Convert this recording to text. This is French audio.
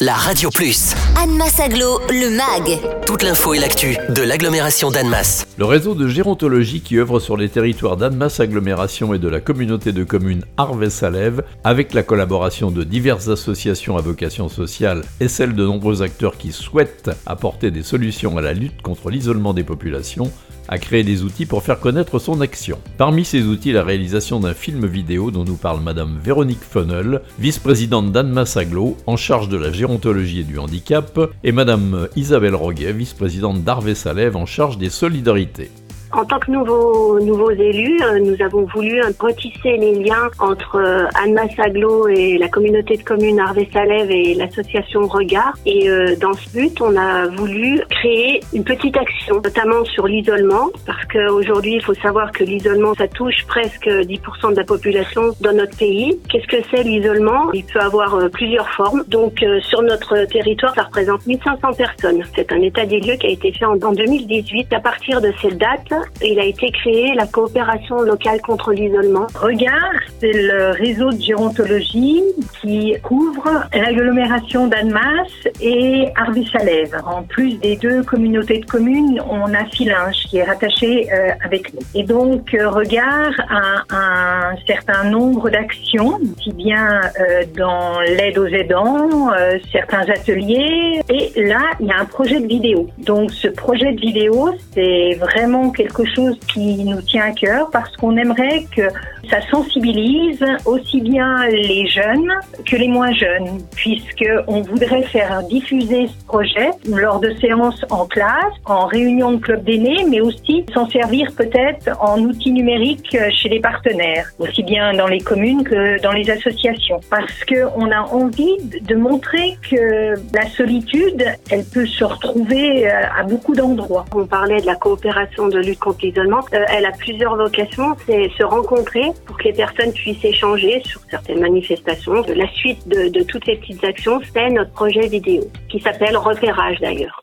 la Radio Plus. Annemasse Aglo, le MAG. Toute l'info et l'actu de l'agglomération d'Annemasse. Le réseau de gérontologie qui œuvre sur les territoires d'Annemasse Agglomération et de la communauté de communes Arves-Salève, avec la collaboration de diverses associations à vocation sociale et celle de nombreux acteurs qui souhaitent apporter des solutions à la lutte contre l'isolement des populations, a créé des outils pour faire connaître son action. Parmi ces outils, la réalisation d'un film vidéo dont nous parle Madame Véronique Funnel, vice-présidente d'Anne Aglo, en charge de la gérontologie et du handicap, et Madame Isabelle Roguet, vice-présidente d'Arvé Salève, en charge des solidarités. En tant que nouveaux, nouveaux élus, euh, nous avons voulu retisser les liens entre euh, Anne Aglo et la communauté de communes Arvé-Salève et l'association Regard. Et euh, dans ce but, on a voulu créer une petite action, notamment sur l'isolement, parce qu'aujourd'hui, il faut savoir que l'isolement, ça touche presque 10% de la population dans notre pays. Qu'est-ce que c'est l'isolement? Il peut avoir plusieurs formes. Donc, sur notre territoire, ça représente 1500 personnes. C'est un état des lieux qui a été fait en 2018. À partir de cette date, il a été créé la coopération locale contre l'isolement. Regard, c'est le réseau de gérontologie qui couvre l'agglomération d'Annemasse et Arvis-Salève. En plus des deux communautés de communes, on a Filinge qui est rattaché euh, avec nous. Et donc, euh, Regard a un certain nombre d'actions, aussi bien euh, dans l'aide aux aidants, certains ateliers. Et là, il y a un projet de vidéo. Donc, ce projet de vidéo, c'est vraiment quelque chose qui nous tient à cœur parce qu'on aimerait que ça sensibilise aussi bien les jeunes que les moins jeunes, puisqu'on voudrait faire diffuser ce projet lors de séances en classe, en réunion de club d'aînés, mais aussi s'en servir peut-être en outils numériques chez les partenaires, aussi bien dans les communes que dans les associations, parce qu'on a envie de montrer que la solitude, elle peut se retrouver euh, à beaucoup d'endroits. On parlait de la coopération de lutte contre l'isolement. Euh, elle a plusieurs vocations, c'est se rencontrer pour que les personnes puissent échanger sur certaines manifestations. La suite de, toutes ces petites actions, c'est notre projet vidéo qui s'appelle Repérage d'ailleurs.